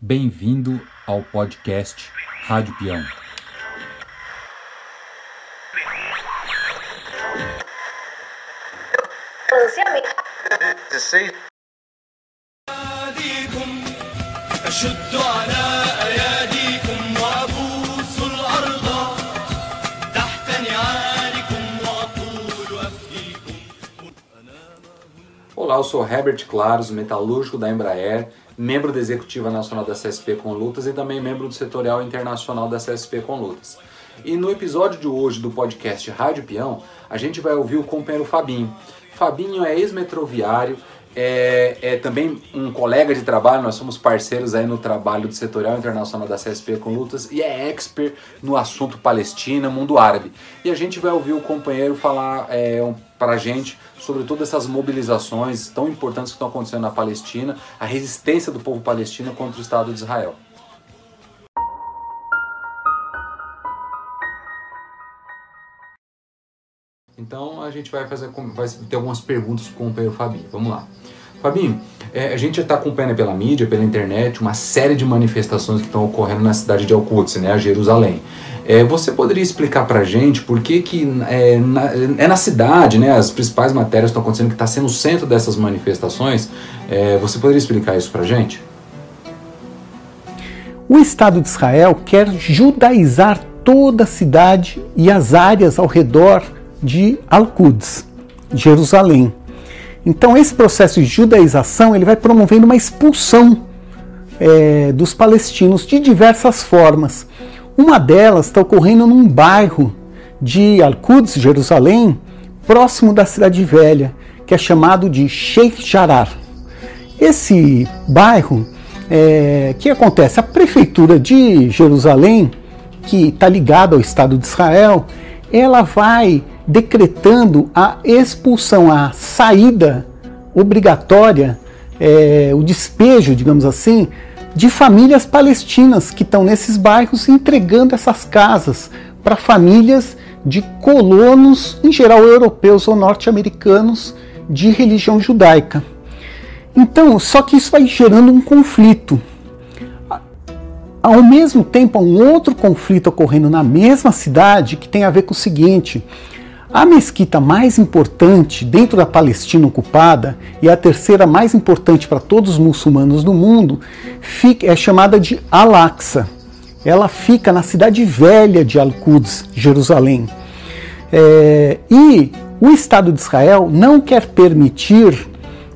Bem-vindo ao podcast Rádio Peão. أشد على أياديكم وأبوس الأرض تحت نعالكم وأقول أفديكم Olá, eu sou Herbert Claros, metalúrgico da Embraer, membro da Executiva Nacional da CSP com Lutas e também membro do Setorial Internacional da CSP com Lutas. E no episódio de hoje do podcast Rádio Peão, a gente vai ouvir o companheiro Fabinho. Fabinho é ex-metroviário, é, é, também um colega de trabalho, nós somos parceiros aí no trabalho do Setorial Internacional da CSP com Lutas e é expert no assunto Palestina, mundo árabe. E a gente vai ouvir o companheiro falar é, um, para a gente sobre todas essas mobilizações tão importantes que estão acontecendo na Palestina, a resistência do povo palestino contra o Estado de Israel. Então a gente vai fazer, vai ter algumas perguntas com o companheiro Fabinho. Vamos lá. Fabinho, é, a gente está acompanhando pela mídia, pela internet, uma série de manifestações que estão ocorrendo na cidade de Al-Quds, né, a Jerusalém. É, você poderia explicar para a gente por que, que é, na, é na cidade, né, as principais matérias estão acontecendo, que está sendo o centro dessas manifestações? É, você poderia explicar isso para a gente? O Estado de Israel quer judaizar toda a cidade e as áreas ao redor de Al-Quds, Jerusalém. Então esse processo de judaização ele vai promovendo uma expulsão é, dos palestinos de diversas formas. Uma delas está ocorrendo num bairro de Al-Quds, Jerusalém, próximo da cidade velha, que é chamado de Sheikh Jarrah. Esse bairro, é, que acontece? A prefeitura de Jerusalém, que está ligada ao Estado de Israel, ela vai decretando a expulsão, a saída obrigatória, é, o despejo, digamos assim, de famílias palestinas que estão nesses bairros entregando essas casas para famílias de colonos, em geral europeus ou norte-americanos, de religião judaica. Então, só que isso vai gerando um conflito. Ao mesmo tempo, há um outro conflito ocorrendo na mesma cidade que tem a ver com o seguinte: a mesquita mais importante dentro da Palestina ocupada e a terceira mais importante para todos os muçulmanos do mundo é chamada de Al-Aqsa. Ela fica na cidade velha de Al-Quds, Jerusalém. É, e o Estado de Israel não quer permitir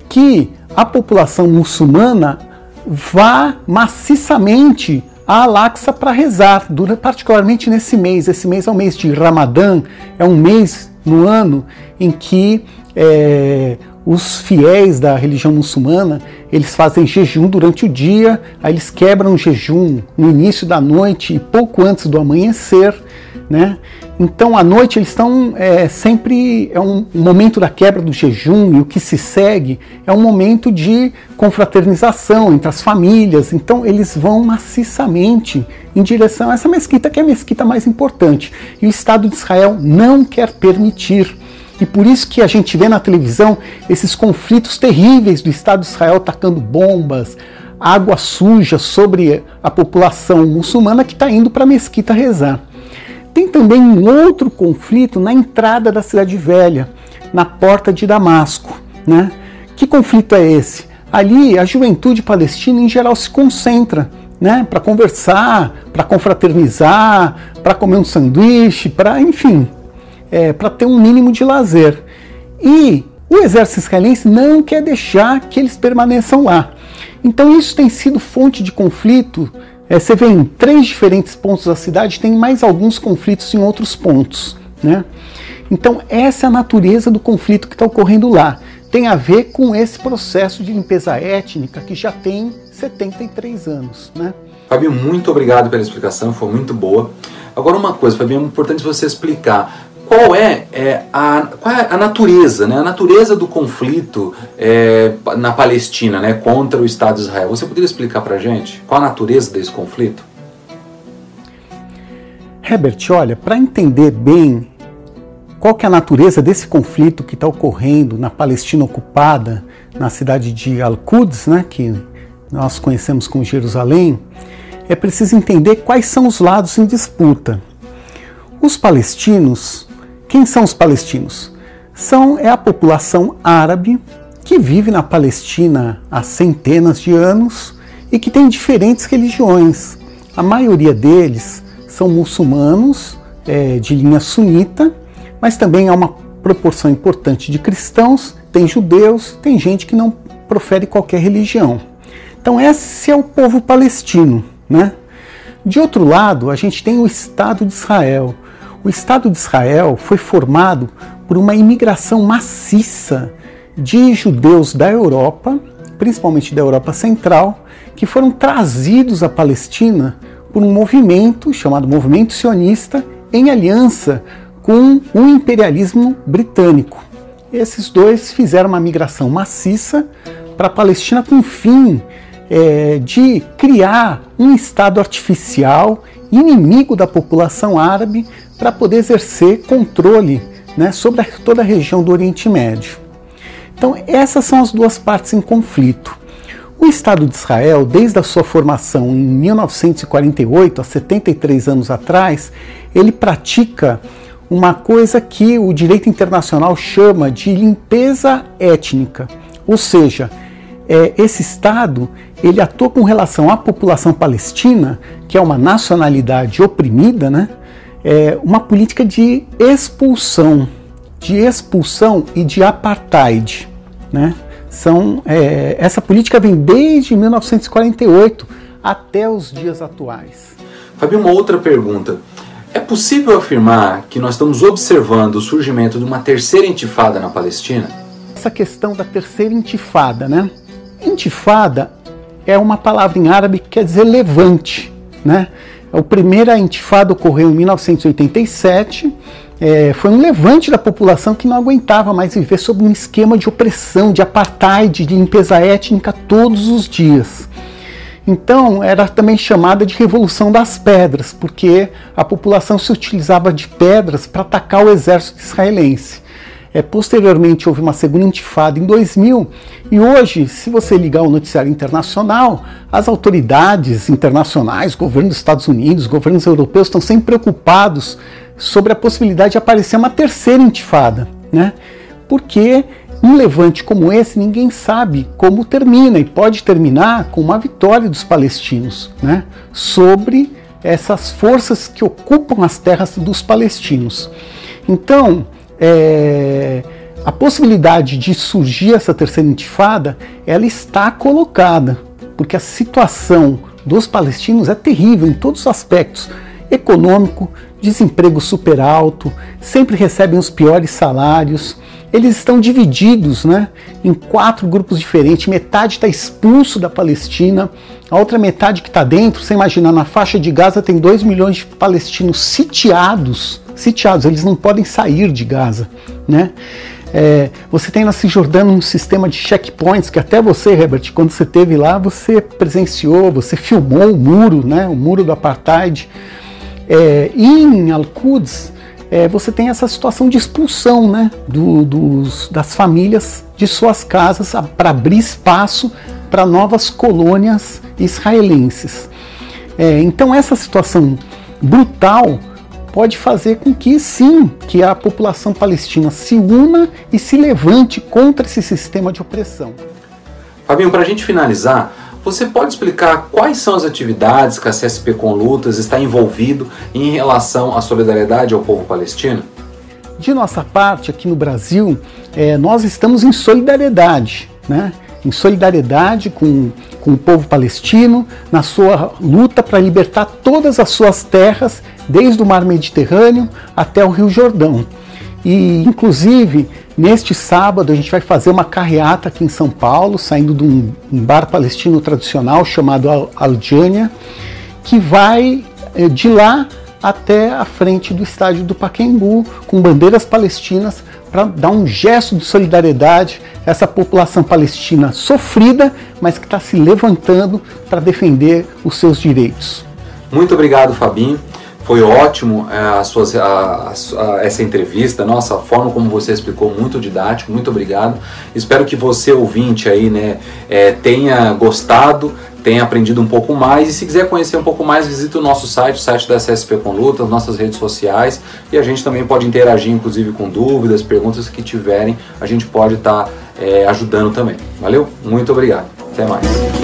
que a população muçulmana vá maciçamente a Al-Aqsa para rezar, particularmente nesse mês. Esse mês é o mês de Ramadã, é um mês no ano em que é, os fiéis da religião muçulmana eles fazem jejum durante o dia, aí eles quebram o jejum no início da noite e pouco antes do amanhecer, né? Então à noite eles estão é, sempre é um, momento da quebra do jejum e o que se segue é um momento de confraternização entre as famílias. Então eles vão maciçamente em direção a essa mesquita que é a mesquita mais importante e o Estado de Israel não quer permitir. E por isso que a gente vê na televisão esses conflitos terríveis do Estado de Israel tacando bombas, água suja sobre a população muçulmana que está indo para a mesquita rezar. Tem também um outro conflito na entrada da cidade velha, na porta de Damasco. Né? Que conflito é esse? Ali a juventude palestina em geral se concentra né, para conversar, para confraternizar, para comer um sanduíche, para enfim, é, para ter um mínimo de lazer. E o exército israelense não quer deixar que eles permaneçam lá. Então isso tem sido fonte de conflito é, você vê em três diferentes pontos da cidade, tem mais alguns conflitos em outros pontos. Né? Então, essa é a natureza do conflito que está ocorrendo lá. Tem a ver com esse processo de limpeza étnica que já tem 73 anos. Né? Fabinho, muito obrigado pela explicação, foi muito boa. Agora, uma coisa, Fabinho, é importante você explicar qual é, é, a, qual é a natureza, né? a natureza do conflito é, na Palestina né? contra o Estado de Israel. Você poderia explicar para a gente qual a natureza desse conflito? Herbert, olha, para entender bem qual que é a natureza desse conflito que está ocorrendo na Palestina ocupada, na cidade de Al-Quds, né, que nós conhecemos como Jerusalém, é preciso entender quais são os lados em disputa. Os palestinos, quem são os palestinos? São é a população árabe que vive na Palestina há centenas de anos e que tem diferentes religiões. A maioria deles são muçulmanos é, de linha sunita, mas também há uma proporção importante de cristãos, tem judeus, tem gente que não profere qualquer religião. Então esse é o povo palestino, né? De outro lado, a gente tem o Estado de Israel. O Estado de Israel foi formado por uma imigração maciça de judeus da Europa, principalmente da Europa Central, que foram trazidos à Palestina por um movimento chamado Movimento Sionista em aliança com o imperialismo britânico. Esses dois fizeram uma migração maciça para a Palestina com o fim é, de criar um Estado artificial inimigo da população árabe para poder exercer controle né, sobre toda a região do Oriente Médio. Então, essas são as duas partes em conflito. O Estado de Israel, desde a sua formação em 1948, há 73 anos atrás, ele pratica uma coisa que o direito internacional chama de limpeza étnica. Ou seja, é, esse Estado ele atua com relação à população palestina, que é uma nacionalidade oprimida, né? É uma política de expulsão, de expulsão e de apartheid. Né? São, é, essa política vem desde 1948 até os dias atuais. Fabio, uma outra pergunta. É possível afirmar que nós estamos observando o surgimento de uma terceira intifada na Palestina? Essa questão da terceira intifada, né? Intifada é uma palavra em árabe que quer dizer levante, né? A primeira intifada ocorreu em 1987 é, foi um levante da população que não aguentava mais viver sob um esquema de opressão, de apartheid, de limpeza étnica todos os dias. Então, era também chamada de Revolução das Pedras, porque a população se utilizava de pedras para atacar o exército israelense. É, posteriormente, houve uma segunda intifada em 2000, e hoje, se você ligar o noticiário internacional, as autoridades internacionais, governo dos Estados Unidos, governos europeus estão sempre preocupados sobre a possibilidade de aparecer uma terceira intifada, né? Porque um levante como esse ninguém sabe como termina e pode terminar com uma vitória dos palestinos, né? Sobre essas forças que ocupam as terras dos palestinos. Então, é, a possibilidade de surgir essa terceira intifada, ela está colocada, porque a situação dos palestinos é terrível em todos os aspectos econômico, desemprego super alto, sempre recebem os piores salários. Eles estão divididos né, em quatro grupos diferentes. Metade está expulso da Palestina, a outra metade que está dentro, você imagina, na faixa de Gaza tem 2 milhões de palestinos sitiados. Sitiados, eles não podem sair de Gaza. Né? É, você tem na Cisjordânia um sistema de checkpoints que até você, Herbert, quando você esteve lá, você presenciou, você filmou o muro, né, o muro do apartheid. É, em Al-Quds, é, você tem essa situação de expulsão né, do, dos, das famílias de suas casas para abrir espaço para novas colônias israelenses. É, então essa situação brutal pode fazer com que sim, que a população palestina se una e se levante contra esse sistema de opressão. Fabinho, para a gente finalizar, você pode explicar quais são as atividades que a CSP com Lutas está envolvido em relação à solidariedade ao povo palestino? De nossa parte, aqui no Brasil, é, nós estamos em solidariedade, né? em solidariedade com, com o povo palestino, na sua luta para libertar todas as suas terras, desde o mar Mediterrâneo até o Rio Jordão. E, inclusive, neste sábado a gente vai fazer uma carreata aqui em São Paulo, saindo de um, bar palestino tradicional chamado Al Aljânia, que vai eh, de lá até a frente do estádio do Pacaembu, com bandeiras palestinas, para dar um gesto de solidariedade a essa população palestina sofrida, mas que está se levantando para defender os seus direitos. Muito obrigado, Fabinho. Foi ótimo é, as suas, a, a, essa entrevista, nossa, a forma como você explicou, muito didático, muito obrigado. Espero que você, ouvinte aí, né, é, tenha gostado, tenha aprendido um pouco mais. E se quiser conhecer um pouco mais, visite o nosso site, o site da SSP com Lutas, nossas redes sociais. E a gente também pode interagir, inclusive, com dúvidas, perguntas que tiverem, a gente pode estar tá, é, ajudando também. Valeu? Muito obrigado. Até mais.